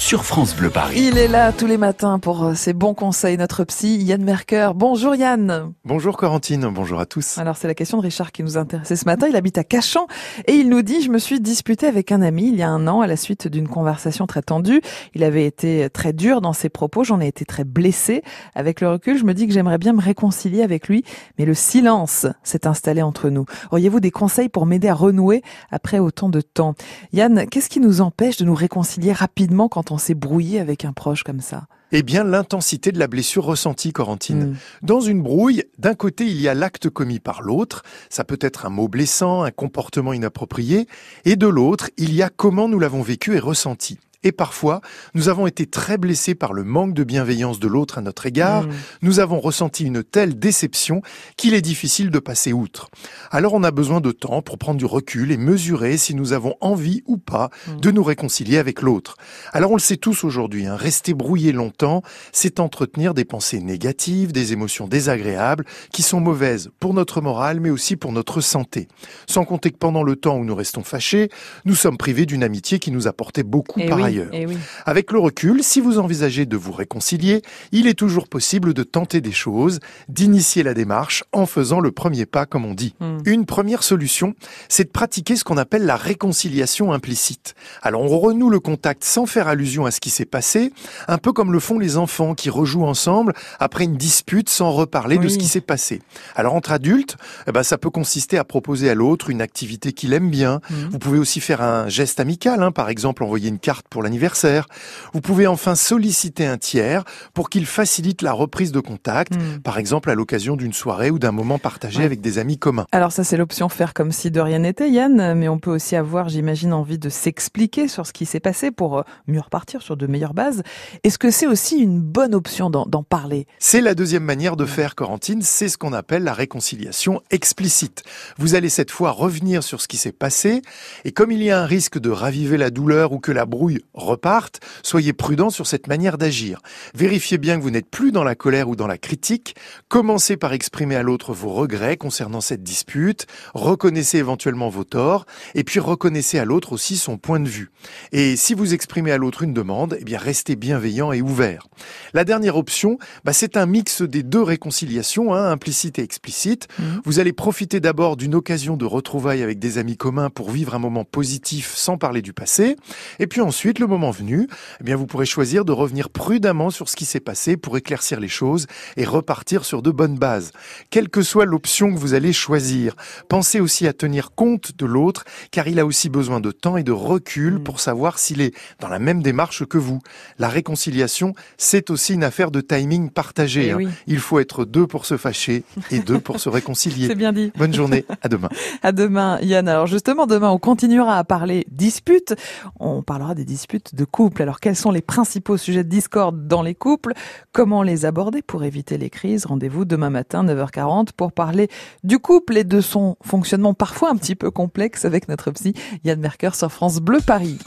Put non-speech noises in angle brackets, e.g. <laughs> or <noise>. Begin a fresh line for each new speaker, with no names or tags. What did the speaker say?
sur France Bleu Paris.
Il est là tous les matins pour euh, ses bons conseils, notre psy Yann Merker. Bonjour Yann.
Bonjour Corentine, bonjour à tous.
Alors c'est la question de Richard qui nous intéressait ce matin. Il habite à Cachan et il nous dit je me suis disputé avec un ami il y a un an à la suite d'une conversation très tendue. Il avait été très dur dans ses propos, j'en ai été très blessé. Avec le recul, je me dis que j'aimerais bien me réconcilier avec lui, mais le silence s'est installé entre nous. Auriez-vous des conseils pour m'aider à renouer après autant de temps? Yann, qu'est-ce qui nous empêche de nous réconcilier rapidement quand on s'est brouillé avec un proche comme ça
eh bien, l'intensité de la blessure ressentie, Corentine.
Mm.
Dans une brouille, d'un côté, il y a l'acte commis par l'autre. Ça peut être un mot blessant, un comportement inapproprié. Et de l'autre, il y a comment nous l'avons vécu et ressenti. Et parfois, nous avons été très blessés par le manque de bienveillance de l'autre à notre égard.
Mm.
Nous avons ressenti une telle déception qu'il est difficile de passer outre. Alors on a besoin de temps pour prendre du recul et mesurer si nous avons envie ou pas
Mm.
de nous réconcilier avec l'autre. Alors on le sait tous aujourd'hui, hein, rester brouillé longtemps, c'est entretenir des pensées négatives, des émotions désagréables qui sont mauvaises pour notre morale mais aussi pour notre santé. Sans compter que pendant le temps où nous restons fâchés, nous sommes privés d'une amitié qui nous apportait beaucoup
Eh
par
oui,
ailleurs.
eh oui.
Avec le recul, si vous envisagez de vous réconcilier, il est toujours possible de tenter des choses, d'initier la démarche en faisant le premier pas, comme on dit.
Mm.
Une première solution, c'est de pratiquer ce qu'on appelle la réconciliation implicite. Alors on renoue le contact sans faire allusion à ce qui s'est passé, un peu comme le font les enfants qui rejouent ensemble après une dispute sans reparler de ce qui s'est passé. Alors entre adultes, eh ben, ça peut consister à proposer à l'autre une activité qu'il aime bien.
Mm.
Vous pouvez aussi faire un geste amical, hein, par exemple envoyer une carte pour l'anniversaire. Vous pouvez enfin solliciter un tiers pour qu'il facilite la reprise de contact,
Mm.
par exemple à l'occasion d'une soirée ou d'un moment partagé
Ouais.
avec des amis communs.
Alors ça c'est l'option faire comme si de rien n'était Yann, mais on peut aussi avoir j'imagine envie de s'expliquer sur ce qui s'est passé pour euh, mieux repartir sur de meilleures bases. Est-ce que c'est aussi une bonne option d'en parler?
C'est la deuxième manière de faire, Corentine, c'est ce qu'on appelle la réconciliation explicite. Vous allez cette fois revenir sur ce qui s'est passé, et comme il y a un risque de raviver la douleur ou que la brouille reparte, soyez prudent sur cette manière d'agir. Vérifiez bien que vous n'êtes plus dans la colère ou dans la critique, commencez par exprimer à l'autre vos regrets concernant cette dispute, reconnaissez éventuellement vos torts, et puis reconnaissez à l'autre aussi son point de vue. Et si vous exprimez à l'autre une demande, eh bien restez bienveillant et ouvert. La dernière option, bah, c'est un mix des deux réconciliations, hein, implicite et explicite.
Mhm.
Vous allez profiter d'abord d'une occasion de retrouvailles avec des amis communs pour vivre un moment positif sans parler du passé. Et puis ensuite, le moment venu, eh bien, vous pourrez choisir de revenir prudemment sur ce qui s'est passé pour éclaircir les choses et repartir sur de bonnes bases. Quelle que soit l'option que vous allez choisir, pensez aussi à tenir compte de l'autre, car il a aussi besoin de temps et de recul
Mhm.
pour savoir s'il est dans la même démarche que vous. La réconciliation, c'est aussi une affaire de timing partagé.
Eh
hein.
oui.
Il faut être deux pour se fâcher et deux pour se <laughs> réconcilier.
C'est bien dit.
Bonne journée, à demain. <laughs>
À demain Yann. Alors justement demain on continuera à parler disputes. On parlera des de couple. Alors quels sont les principaux sujets de discorde dans les couples? Comment les aborder pour éviter les crises? Rendez-vous demain matin 9h40 pour parler du couple et de son fonctionnement parfois un petit peu complexe avec notre psy Yann Merker sur France Bleu Paris.